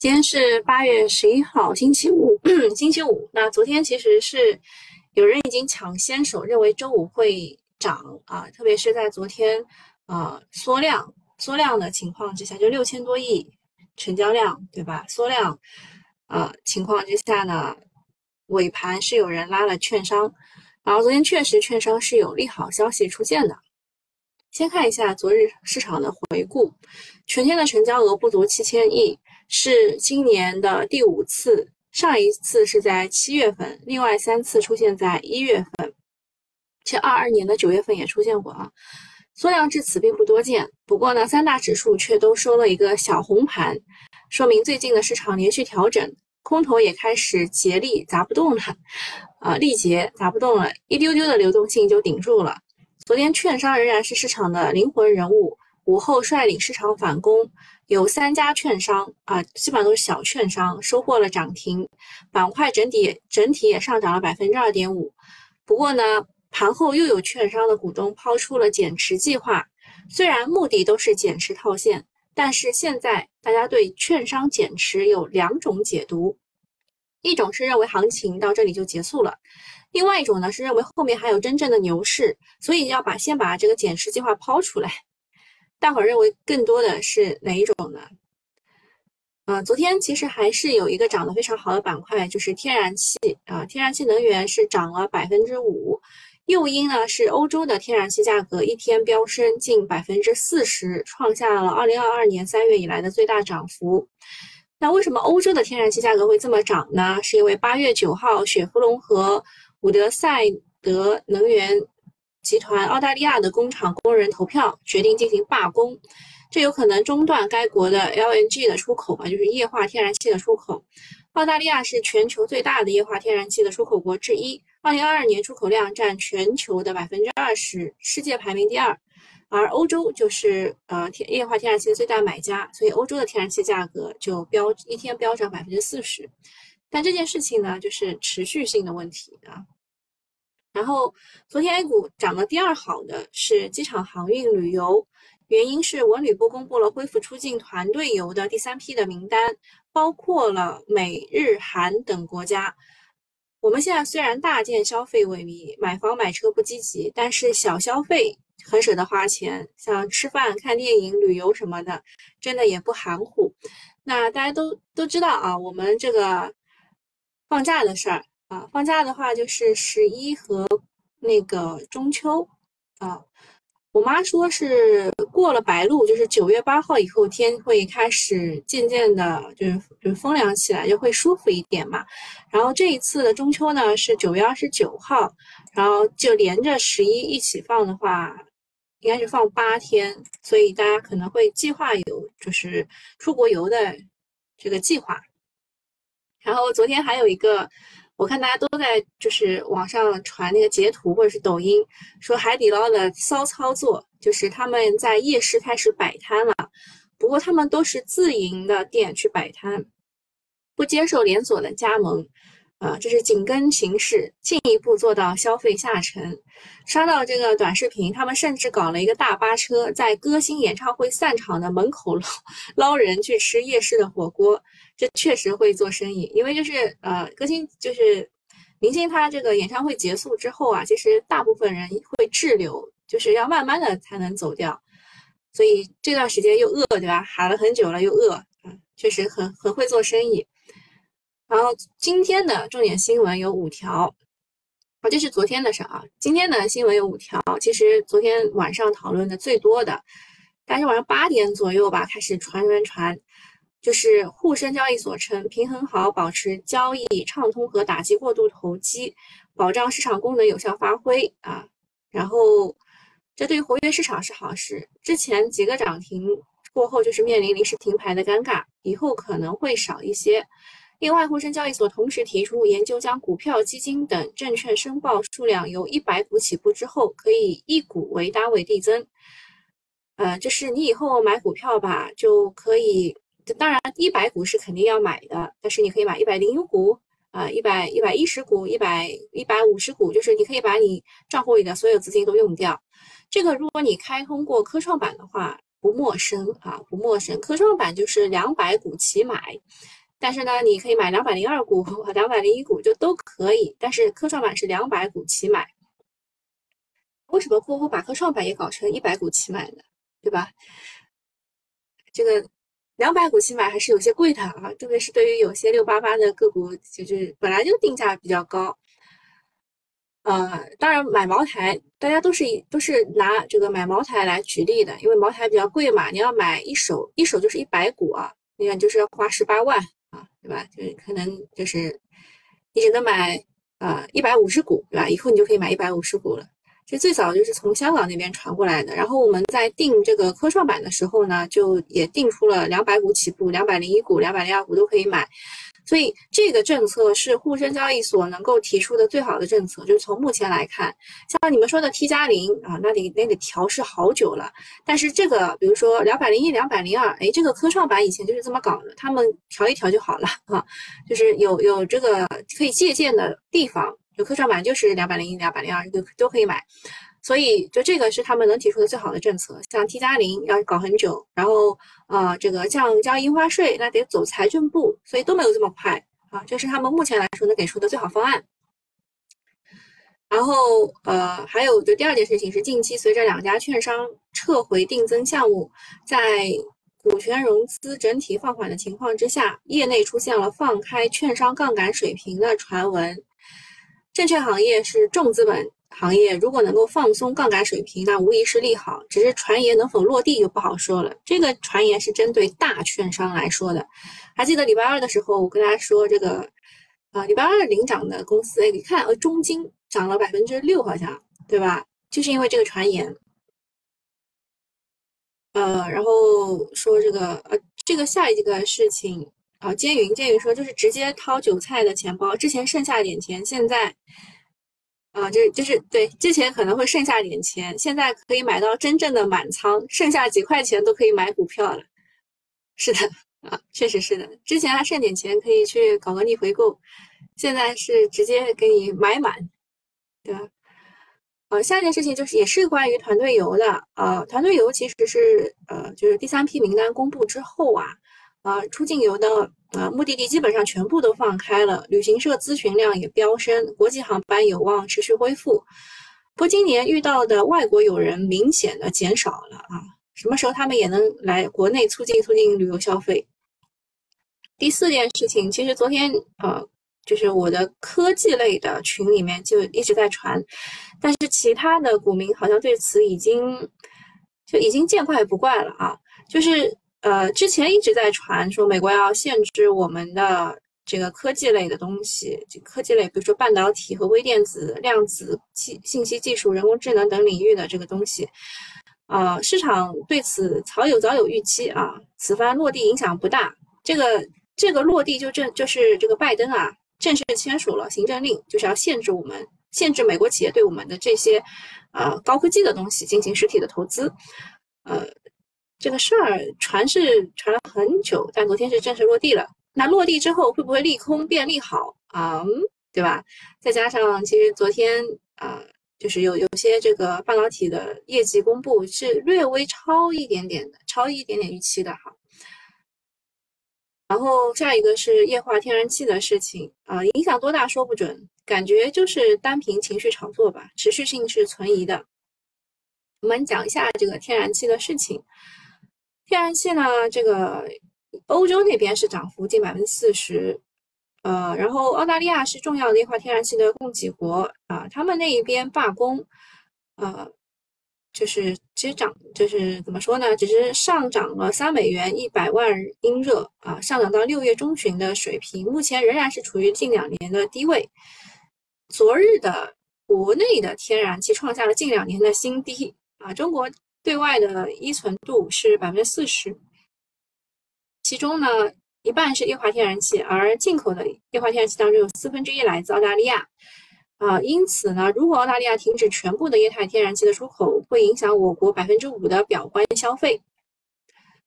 今天是八月十一号，星期五，星期五。那昨天其实是有人已经抢先手，认为周五会涨啊，特别是在昨天啊缩量缩量的情况之下，就六千多亿成交量，对吧？缩量啊情况之下呢，尾盘是有人拉了券商，然后昨天确实券商是有利好消息出现的。先看一下昨日市场的回顾，全天的成交额不足七千亿，是今年的第五次，上一次是在七月份，另外三次出现在一月份，且二二年的九月份也出现过啊。缩量至此并不多见，不过呢，三大指数却都收了一个小红盘，说明最近的市场连续调整，空头也开始竭力砸不动了，啊，力竭砸不动了，一丢丢的流动性就顶住了。昨天券商仍然是市场的灵魂人物，午后率领市场反攻，有三家券商啊，基本上都是小券商收获了涨停，板块整体整体也上涨了百分之二点五。不过呢，盘后又有券商的股东抛出了减持计划，虽然目的都是减持套现，但是现在大家对券商减持有两种解读，一种是认为行情到这里就结束了。另外一种呢是认为后面还有真正的牛市，所以要把先把这个减持计划抛出来。大伙儿认为更多的是哪一种呢？啊，昨天其实还是有一个涨得非常好的板块，就是天然气啊，天然气能源是涨了百分之五。诱因呢是欧洲的天然气价格一天飙升近百分之四十，创下了二零二二年三月以来的最大涨幅。那为什么欧洲的天然气价格会这么涨呢？是因为八月九号雪佛龙和伍德赛德能源集团澳大利亚的工厂工人投票决定进行罢工，这有可能中断该国的 LNG 的出口啊，就是液化天然气的出口。澳大利亚是全球最大的液化天然气的出口国之一，二零二二年出口量占全球的百分之二十，世界排名第二。而欧洲就是呃天液化天然气的最大买家，所以欧洲的天然气价格就飙一天飙涨百分之四十。但这件事情呢，就是持续性的问题啊。然后，昨天 A 股涨得第二好的是机场航运旅游，原因是文旅部公布了恢复出境团队游的第三批的名单，包括了美日韩等国家。我们现在虽然大件消费萎靡，买房买车不积极，但是小消费很舍得花钱，像吃饭、看电影、旅游什么的，真的也不含糊。那大家都都知道啊，我们这个。放假的事儿啊，放假的话就是十一和那个中秋啊。我妈说是过了白露，就是九月八号以后天会开始渐渐的，就是就是风凉起来，就会舒服一点嘛。然后这一次的中秋呢是九月二十九号，然后就连着十一一起放的话，应该是放八天，所以大家可能会计划有就是出国游的这个计划。然后昨天还有一个，我看大家都在就是网上传那个截图或者是抖音，说海底捞的骚操作，就是他们在夜市开始摆摊了，不过他们都是自营的店去摆摊，不接受连锁的加盟。啊，这是紧跟形势，进一步做到消费下沉。刷到这个短视频，他们甚至搞了一个大巴车，在歌星演唱会散场的门口捞 捞人去吃夜市的火锅。这确实会做生意，因为就是呃，歌星就是明星，他这个演唱会结束之后啊，其实大部分人会滞留，就是要慢慢的才能走掉。所以这段时间又饿，对吧？喊了很久了又饿，嗯，确实很很会做生意。然后今天的重点新闻有五条，啊，这是昨天的事啊。今天的新闻有五条，其实昨天晚上讨论的最多的，大概晚上八点左右吧，开始传传传，就是沪深交易所称平衡好，保持交易畅通和打击过度投机，保障市场功能有效发挥啊。然后这对活跃市场是好事。之前几个涨停过后，就是面临临时停牌的尴尬，以后可能会少一些。另外，沪深交易所同时提出，研究将股票、基金等证券申报数量由一百股起步之后，可以一股为单位递增。呃，就是你以后买股票吧，就可以，当然一百股是肯定要买的，但是你可以买一百零一股，啊，一百一百一十股，一百一百五十股，就是你可以把你账户里的所有资金都用掉。这个如果你开通过科创板的话，不陌生啊，不陌生。科创板就是两百股起买，但是呢，你可以买两百零二股和两百零一股就都可以，但是科创板是两百股起买。为什么波波把科创板也搞成一百股起买呢？对吧？这个两百股起买还是有些贵的啊，特别是对于有些六八八的个股，就是本来就定价比较高。呃，当然买茅台，大家都是以都是拿这个买茅台来举例的，因为茅台比较贵嘛，你要买一手一手就是一百股啊，你看就是要花十八万啊，对吧？就是可能就是你只能买啊一百五十股，对吧？以后你就可以买一百五十股了。这最早就是从香港那边传过来的，然后我们在定这个科创板的时候呢，就也定出了两百股起步，两百零一股、两百零二股都可以买。所以这个政策是沪深交易所能够提出的最好的政策，就是从目前来看，像你们说的 T 加零啊，那得那得调试好久了。但是这个，比如说两百零一、两百零二，哎，这个科创板以前就是这么搞的，他们调一调就好了啊，就是有有这个可以借鉴的地方，有科创板就是两百零一、两百零二都都可以买。所以，就这个是他们能提出的最好的政策。像 T 加零要搞很久，然后呃，这个降交印花税，那得走财政部，所以都没有这么快啊。这是他们目前来说能给出的最好方案。然后呃，还有就第二件事情是，近期随着两家券商撤回定增项目，在股权融资整体放缓的情况之下，业内出现了放开券商杠杆水平的传闻。证券行业是重资本。行业如果能够放松杠杆水平，那无疑是利好。只是传言能否落地就不好说了。这个传言是针对大券商来说的。还记得礼拜二的时候，我跟大家说这个，啊，礼拜二领涨的公司，哎，你看，呃，中金涨了百分之六，好像，对吧？就是因为这个传言。呃，然后说这个，呃，这个下一个事情，啊，接云，接云说就是直接掏韭菜的钱包，之前剩下点钱，现在。啊，就是就是对，之前可能会剩下点钱，现在可以买到真正的满仓，剩下几块钱都可以买股票了。是的，啊，确实是的，之前还剩点钱可以去搞个逆回购，现在是直接给你买满，对吧？呃，下一件事情就是也是关于团队游的，呃，团队游其实是呃，就是第三批名单公布之后啊。啊，出境游的啊目的地基本上全部都放开了，旅行社咨询量也飙升，国际航班有望持续恢复。不过今年遇到的外国友人明显的减少了啊，什么时候他们也能来国内促进促进旅游消费？第四件事情，其实昨天呃，就是我的科技类的群里面就一直在传，但是其他的股民好像对此已经就已经见怪不怪了啊，就是。呃，之前一直在传说美国要限制我们的这个科技类的东西，科技类，比如说半导体和微电子、量子技、信息技术、人工智能等领域的这个东西，啊，市场对此早有早有预期啊，此番落地影响不大。这个这个落地就正就是这个拜登啊正式签署了行政令，就是要限制我们，限制美国企业对我们的这些呃高科技的东西进行实体的投资，呃。这个事儿传是传了很久，但昨天是正式落地了。那落地之后会不会利空变利好啊？对吧？再加上其实昨天啊，就是有有些这个半导体的业绩公布是略微超一点点的，超一点点预期的哈。然后下一个是液化天然气的事情啊，影响多大说不准，感觉就是单凭情绪炒作吧，持续性是存疑的。我们讲一下这个天然气的事情。天然气呢？这个欧洲那边是涨幅近百分之四十，呃，然后澳大利亚是重要的液化天然气的供给国啊，他们那一边罢工，呃，就是其实涨，就是怎么说呢？只是上涨了三美元一百万英热啊，上涨到六月中旬的水平，目前仍然是处于近两年的低位。昨日的国内的天然气创下了近两年的新低啊，中国。对外的依存度是百分之四十，其中呢一半是液化天然气，而进口的液化天然气当中有四分之一来自澳大利亚，啊，因此呢，如果澳大利亚停止全部的液态天然气的出口，会影响我国百分之五的表观消费。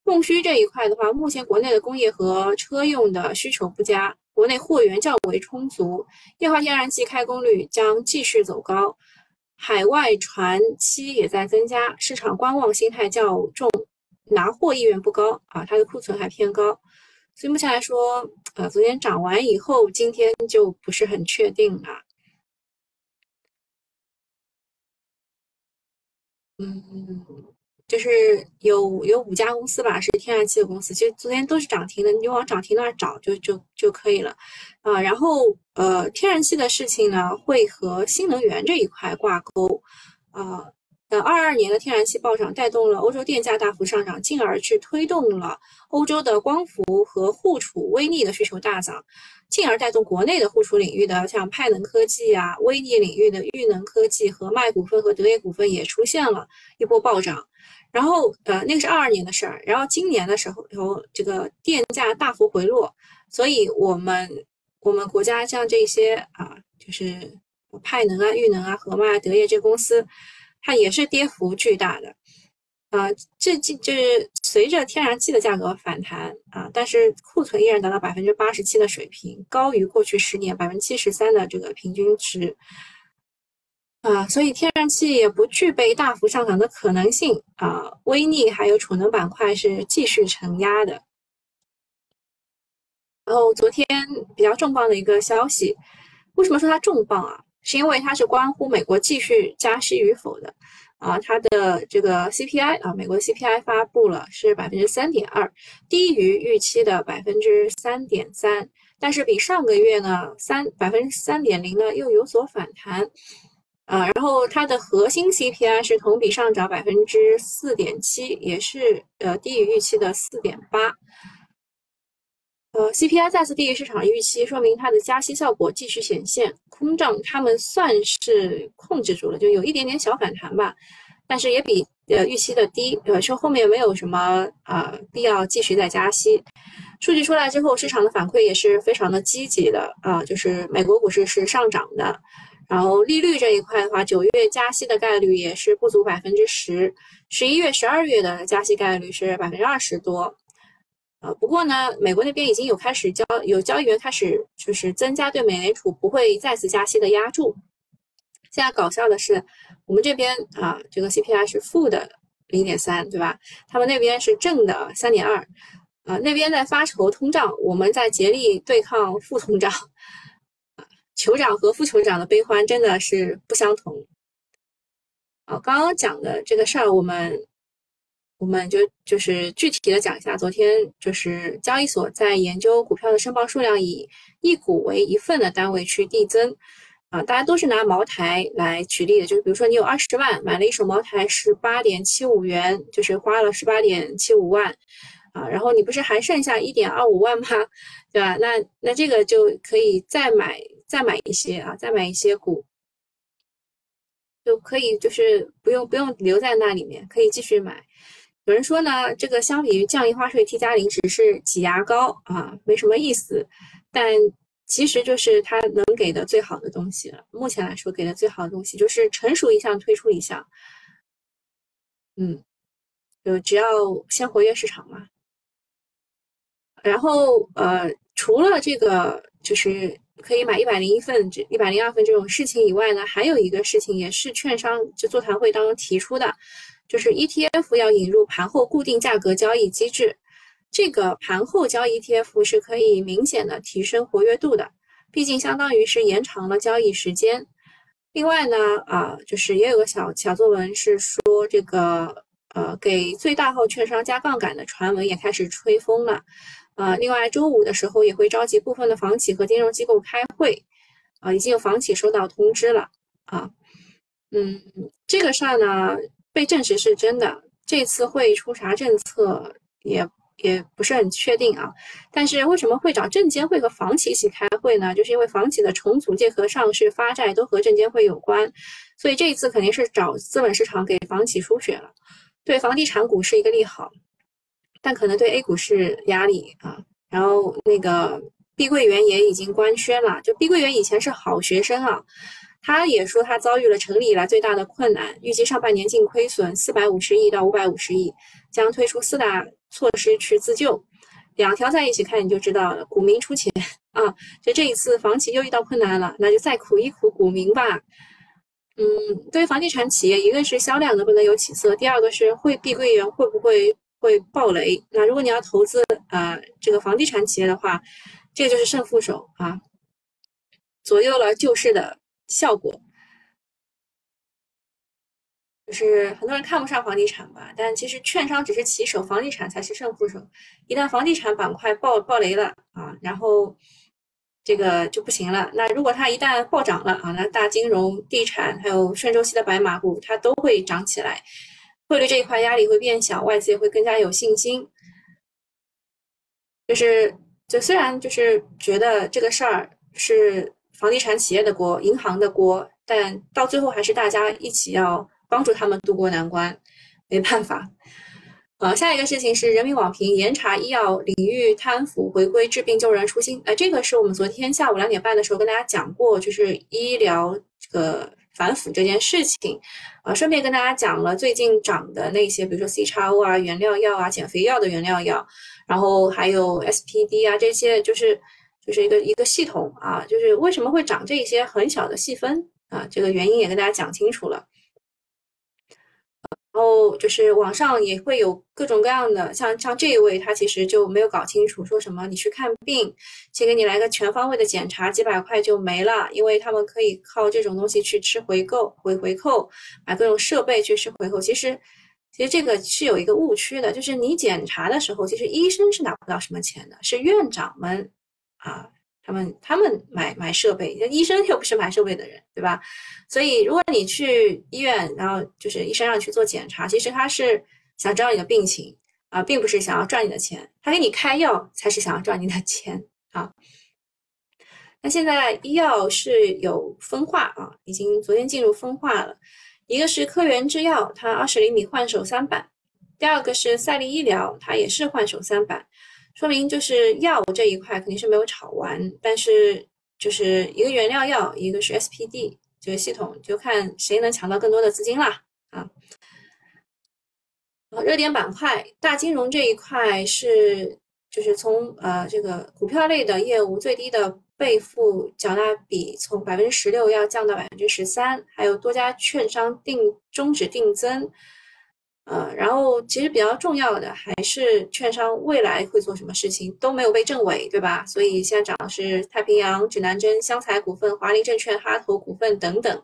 供需这一块的话，目前国内的工业和车用的需求不佳，国内货源较为充足，液化天然气开工率将继续走高。海外船期也在增加，市场观望心态较重，拿货意愿不高啊，它的库存还偏高，所以目前来说，呃，昨天涨完以后，今天就不是很确定了。嗯，就是有有五家公司吧，是天然气的公司，其实昨天都是涨停的，你就往涨停那儿找就就就可以了啊。然后呃，天然气的事情呢，会和新能源这一块挂钩啊。呃，二二年的天然气暴涨带动了欧洲电价大幅上涨，进而去推动了欧洲的光伏和互储微逆的需求大涨，进而带动国内的互储领域的像派能科技啊、微逆领域的裕能科技、和麦股份和德业股份也出现了一波暴涨。然后，呃，那个是二二年的事儿。然后今年的时候，然后这个电价大幅回落，所以我们我们国家像这些啊，就是派能啊、裕能啊、和脉、德业这公司。它也是跌幅巨大的，啊，这这就是随着天然气的价格反弹啊，但是库存依然达到百分之八十七的水平，高于过去十年百分之七十三的这个平均值，啊，所以天然气也不具备大幅上涨的可能性啊。微逆还有储能板块是继续承压的。然后昨天比较重磅的一个消息，为什么说它重磅啊？是因为它是关乎美国继续加息与否的，啊，它的这个 CPI 啊，美国 CPI 发布了是百分之三点二，低于预期的百分之三点三，但是比上个月呢三百分之三点零呢又有所反弹，啊，然后它的核心 CPI 是同比上涨百分之四点七，也是呃低于预期的四点八。呃，CPI 再次低于市场预期，说明它的加息效果继续显现。通胀他们算是控制住了，就有一点点小反弹吧，但是也比呃预期的低。呃，说后面没有什么啊必要继续再加息。数据出来之后，市场的反馈也是非常的积极的啊，就是美国股市是上涨的。然后利率这一块的话，九月加息的概率也是不足百分之十，十一月、十二月的加息概率是百分之二十多。呃，不过呢，美国那边已经有开始交有交易员开始就是增加对美联储不会再次加息的压注。现在搞笑的是，我们这边啊，这个 CPI 是负的零点三，对吧？他们那边是正的三点二，啊，那边在发愁通胀，我们在竭力对抗负通胀。酋长和副酋长的悲欢真的是不相同。啊，刚刚讲的这个事儿，我们。我们就就是具体的讲一下，昨天就是交易所在研究股票的申报数量以一股为一份的单位去递增，啊，大家都是拿茅台来举例的，就是比如说你有二十万买了一手茅台十八点七五元，就是花了十八点七五万，啊，然后你不是还剩下一点二五万吗？对吧？那那这个就可以再买再买一些啊，再买一些股，就可以就是不用不用留在那里面，可以继续买。有人说呢，这个相比于降印花税 T 加零只是挤牙膏啊，没什么意思。但其实就是它能给的最好的东西了。目前来说，给的最好的东西就是成熟一项推出一项。嗯，就只要先活跃市场嘛。然后呃，除了这个就是可以买一百零一份、这一百零二份这种事情以外呢，还有一个事情也是券商就座谈会当中提出的。就是 ETF 要引入盘后固定价格交易机制，这个盘后交易 ETF 是可以明显的提升活跃度的，毕竟相当于是延长了交易时间。另外呢，啊，就是也有个小小作文是说这个呃给最大号券商加杠杆的传闻也开始吹风了，啊，另外周五的时候也会召集部分的房企和金融机构开会，啊，已经有房企收到通知了，啊，嗯，这个事儿呢。被证实是真的，这次会议出啥政策也也不是很确定啊。但是为什么会找证监会和房企一起开会呢？就是因为房企的重组借壳、上市、发债都和证监会有关，所以这一次肯定是找资本市场给房企输血了，对房地产股是一个利好，但可能对 A 股是压力啊。然后那个碧桂园也已经官宣了，就碧桂园以前是好学生啊。他也说，他遭遇了成立以来最大的困难，预计上半年净亏损四百五十亿到五百五十亿，将推出四大措施去自救。两条在一起看你就知道了，股民出钱啊！就这一次房企又遇到困难了，那就再苦一苦股民吧。嗯，对于房地产企业，一个是销量能不能有起色，第二个是会碧桂园会不会会暴雷。那如果你要投资啊这个房地产企业的话，这个就是胜负手啊，左右了救市的效果。就是很多人看不上房地产吧，但其实券商只是棋手，房地产才是胜负手。一旦房地产板块爆爆雷了啊，然后这个就不行了。那如果它一旦暴涨了啊，那大金融、地产还有顺周期的白马股，它都会涨起来，汇率这一块压力会变小，外资也会更加有信心。就是就虽然就是觉得这个事儿是房地产企业的锅、银行的锅，但到最后还是大家一起要。帮助他们渡过难关，没办法。呃，下一个事情是人民网评严查医药领域贪腐，回归治病救人初心。哎，这个是我们昨天下午两点半的时候跟大家讲过，就是医疗这个反腐这件事情。啊，顺便跟大家讲了最近涨的那些，比如说 C 叉 O 啊、原料药啊、减肥药的原料药，然后还有 SPD 啊这些，就是就是一个一个系统啊，就是为什么会涨这些很小的细分啊，这个原因也跟大家讲清楚了。然后就是网上也会有各种各样的，像像这一位他其实就没有搞清楚，说什么你去看病，先给你来个全方位的检查，几百块就没了，因为他们可以靠这种东西去吃回购回回扣，买各种设备去吃回扣。其实其实这个是有一个误区的，就是你检查的时候，其实医生是拿不到什么钱的，是院长们啊。他们他们买买设备，医生又不是买设备的人，对吧？所以如果你去医院，然后就是医生让你去做检查，其实他是想知道你的病情啊，并不是想要赚你的钱。他给你开药才是想要赚你的钱啊。那现在医药是有分化啊，已经昨天进入分化了。一个是科源制药，它二十厘米换手三板；第二个是赛力医疗，它也是换手三板。说明就是药这一块肯定是没有炒完，但是就是一个原料药，一个是 SPD 这个系统，就看谁能抢到更多的资金啦啊！热点板块，大金融这一块是就是从呃这个股票类的业务最低的备付缴纳比从百分之十六要降到百分之十三，还有多家券商定终止定增。呃，然后其实比较重要的还是券商未来会做什么事情都没有被证伪，对吧？所以现在涨的是太平洋、指南针、湘财股份、华林证券、哈投股份等等。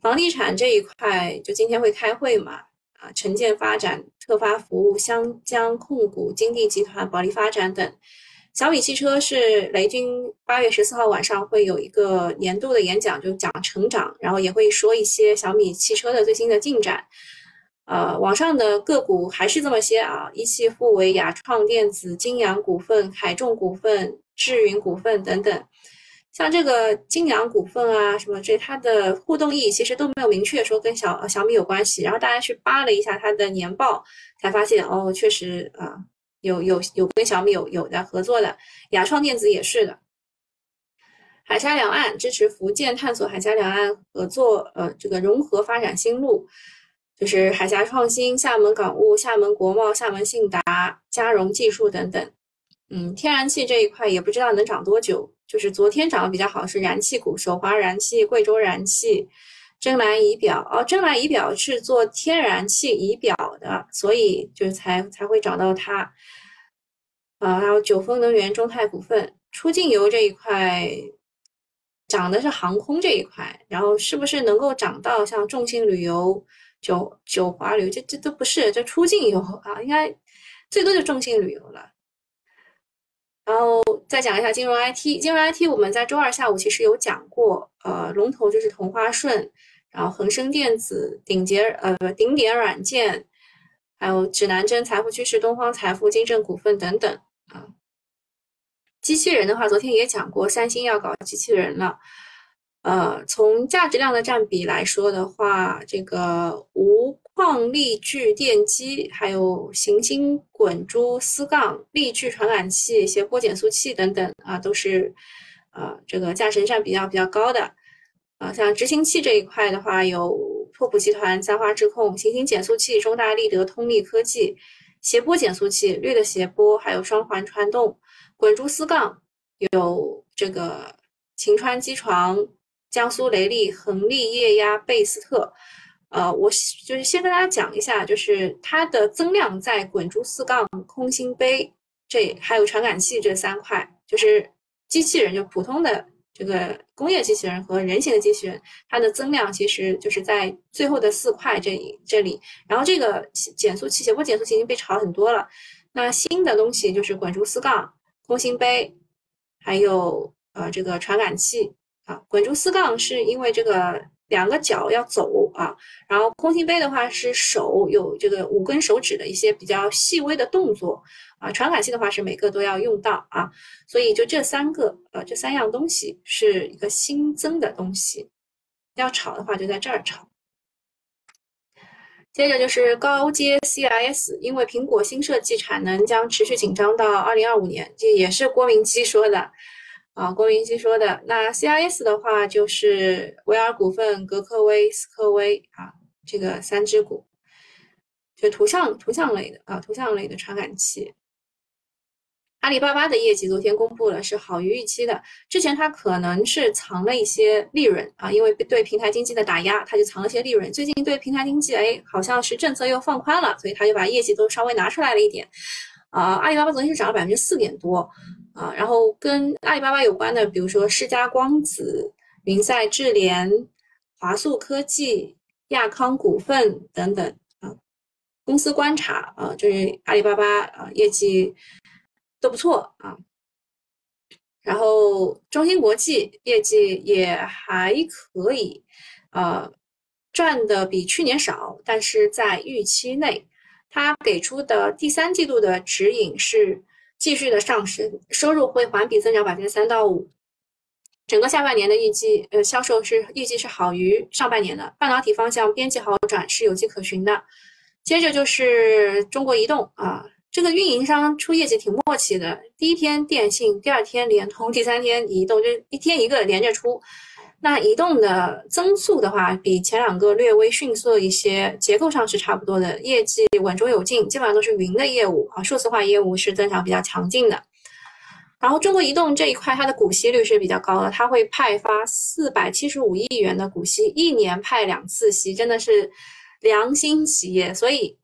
房地产这一块就今天会开会嘛？啊，城建发展、特发服务、湘江控股、金地集团、保利发展等。小米汽车是雷军八月十四号晚上会有一个年度的演讲，就讲成长，然后也会说一些小米汽车的最新的进展。呃，网上的个股还是这么些啊，一汽富维、雅创电子、金阳股份、海众股份、智云股份等等。像这个金阳股份啊，什么这它的互动意义其实都没有明确说跟小小米有关系。然后大家去扒了一下它的年报，才发现哦，确实啊，有有有跟小米有有的合作的。雅创电子也是的。海峡两岸支持福建探索海峡两岸合作，呃，这个融合发展新路。就是海峡创新、厦门港务、厦门国贸、厦门信达、嘉荣技术等等。嗯，天然气这一块也不知道能涨多久。就是昨天涨得比较好是燃气股，首华燃气、贵州燃气、真蓝仪表。哦，真蓝仪表是做天然气仪表的，所以就才才会找到它。啊，还有九峰能源、中泰股份、出境游这一块涨的是航空这一块，然后是不是能够涨到像众信旅游？九九华旅游这这都不是，这出境游啊，应该最多就中性旅游了。然后再讲一下金融 IT，金融 IT 我们在周二下午其实有讲过，呃，龙头就是同花顺，然后恒生电子、顶杰呃顶点软件，还有指南针、财富趋势、东方财富、金正股份等等啊。机器人的话，昨天也讲过，三星要搞机器人了。呃，从价值量的占比来说的话，这个无矿力矩电机、还有行星滚珠丝杠、力矩传感器、斜波减速器等等啊，都是呃这个价值占比较比较高的。啊，像执行器这一块的话，有拓普集团、三花智控、行星减速器、中大力德、通力科技、斜波减速器、绿的斜波，还有双环传动、滚珠丝杠，有这个晴川机床。江苏雷利、恒力液压、贝斯特，呃，我就是先跟大家讲一下，就是它的增量在滚珠四杠、空心杯这还有传感器这三块，就是机器人就普通的这个工业机器人和人形的机器人，它的增量其实就是在最后的四块这这里。然后这个减速器，不过减速器已经被炒很多了。那新的东西就是滚珠四杠、空心杯，还有呃这个传感器啊。滚珠四杠是因为这个。两个脚要走啊，然后空心杯的话是手有这个五根手指的一些比较细微的动作啊，传感器的话是每个都要用到啊，所以就这三个呃这三样东西是一个新增的东西，要炒的话就在这儿炒。接着就是高阶 CIS，因为苹果新设计产能将持续紧张到二零二五年，这也是郭明基说的。啊，郭明基说的那 CIS 的话，就是维尔股份、格科威、斯科威啊，这个三只股，就图像图像类的啊，图像类的传感器。阿里巴巴的业绩昨天公布了，是好于预期的。之前它可能是藏了一些利润啊，因为对平台经济的打压，它就藏了些利润。最近对平台经济，哎，好像是政策又放宽了，所以它就把业绩都稍微拿出来了一点。啊，阿里巴巴昨天是涨了百分之四点多。啊，然后跟阿里巴巴有关的，比如说世嘉光子、云赛智联、华素科技、亚康股份等等啊。公司观察啊，就是阿里巴巴啊，业绩都不错啊。然后中芯国际业绩也还可以，呃，赚的比去年少，但是在预期内。它给出的第三季度的指引是。继续的上升，收入会环比增长百分之三到五。整个下半年的预计，呃，销售是预计是好于上半年的。半导体方向边际好转是有迹可循的。接着就是中国移动啊，这个运营商出业绩挺默契的，第一天电信，第二天联通，第三天移动，就一天一个连着出。那移动的增速的话，比前两个略微逊色一些，结构上是差不多的，业绩稳中有进，基本上都是云的业务啊，数字化业务是增长比较强劲的。然后中国移动这一块，它的股息率是比较高的，它会派发四百七十五亿元的股息，一年派两次息，真的是良心企业。所以，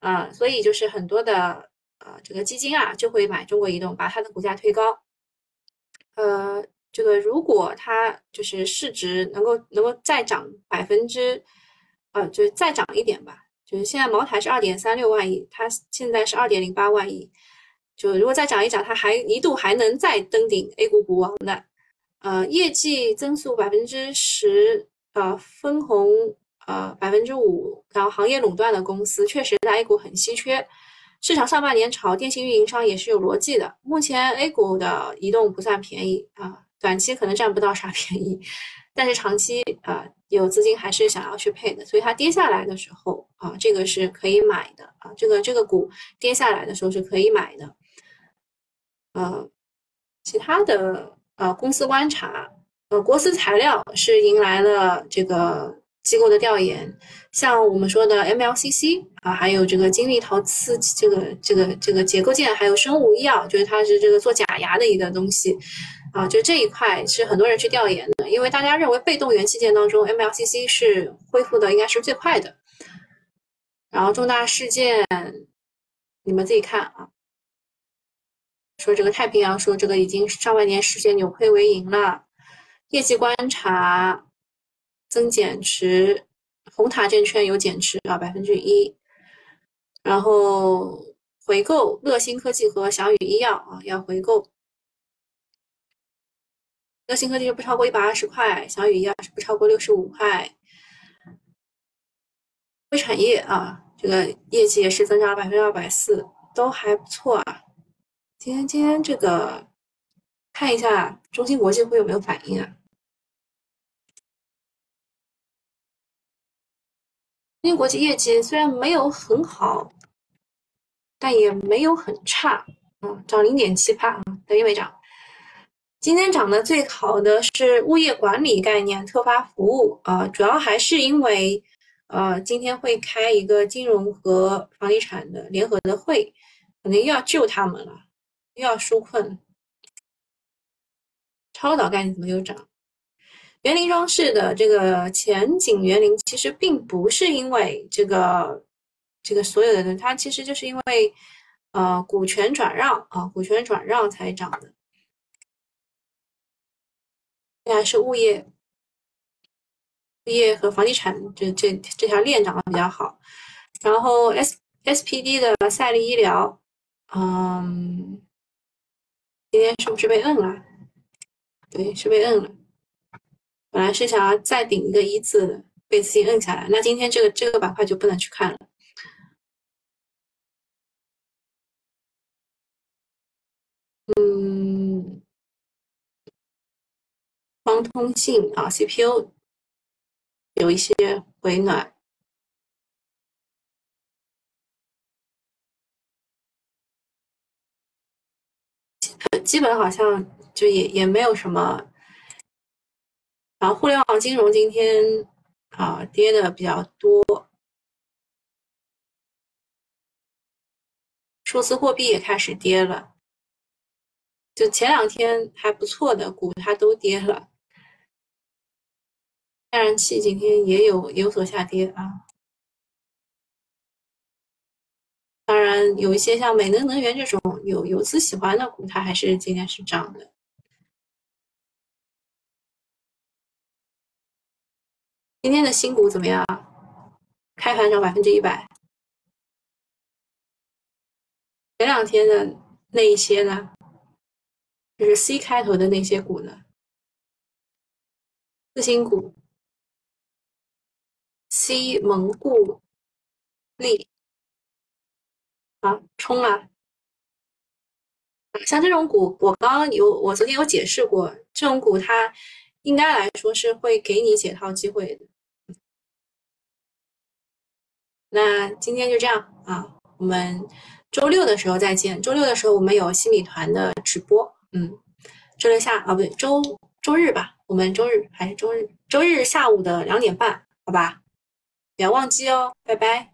呃，所以就是很多的呃这个基金啊，就会买中国移动，把它的股价推高，呃。这个如果它就是市值能够能够再涨百分之，呃，就是再涨一点吧，就是现在茅台是二点三六万亿，它现在是二点零八万亿，就如果再涨一涨，它还一度还能再登顶 A 股股王的，呃，业绩增速百分之十，呃，分红呃百分之五，然后行业垄断的公司确实在 A 股很稀缺，市场上半年炒电信运营商也是有逻辑的，目前 A 股的移动不算便宜啊。短期可能占不到啥 便宜，但是长期啊有资金还是想要去配的，所以它跌下来的时候啊，这个是可以买的啊，这个这个股跌下来的时候是可以买的。呃，其他的呃公司观察，呃国思材料是迎来了这个机构的调研，像我们说的 MLCC 啊，还有这个金利陶瓷这个这个这个结构件，还有生物医药，就是它是这个做假牙的一个东西。啊，就这一块是很多人去调研的，因为大家认为被动元器件当中，MLCC 是恢复的应该是最快的。然后重大事件，你们自己看啊。说这个太平洋说这个已经上半年实现扭亏为盈了，业绩观察增减持，红塔证券有减持啊百分之一，然后回购乐新科技和翔宇医药啊要回购。乐新科技是不超过一百二十块，小雨医药是不超过六十五块。微产业啊，这个业绩也是增长了百分之二百四，都还不错啊。今天今天这个看一下中芯国际会有没有反应啊？中芯国际业绩虽然没有很好，但也没有很差，嗯，涨零点七帕啊，等于没涨。今天涨得最好的是物业管理概念、特发服务啊，主要还是因为，呃，今天会开一个金融和房地产的联合的会，可能又要救他们了，又要纾困。超导概念怎么又涨？园林装饰的这个前景园林，其实并不是因为这个这个所有的，它其实就是因为呃股权转让啊，股权转让才涨的。还是物业、物业和房地产这这这条链涨得比较好。然后 S S P D 的赛力医疗，嗯，今天是不是被摁了？对，是被摁了。本来是想要再顶一个一字的，被自己摁下来。那今天这个这个板块就不能去看了。嗯，方通信啊，CPU 有一些回暖，基本好像就也也没有什么。然后互联网金融今天啊跌的比较多，数字货币也开始跌了，就前两天还不错的股它都跌了，天然气今天也有有所下跌啊，当然有一些像美能能源这种有游资喜欢的股，它还是今天是涨的。今天的新股怎么样？开盘涨百分之一百。前两天的那一些呢？就是 C 开头的那些股呢？次新股，C 蒙固力，啊，冲了！像这种股，我刚刚有，我昨天有解释过，这种股它应该来说是会给你解套机会的。那今天就这样啊，我们周六的时候再见。周六的时候我们有新米团的直播，嗯，周六下啊不对，周周日吧，我们周日还是周日，周日下午的两点半，好吧，不要忘记哦，拜拜。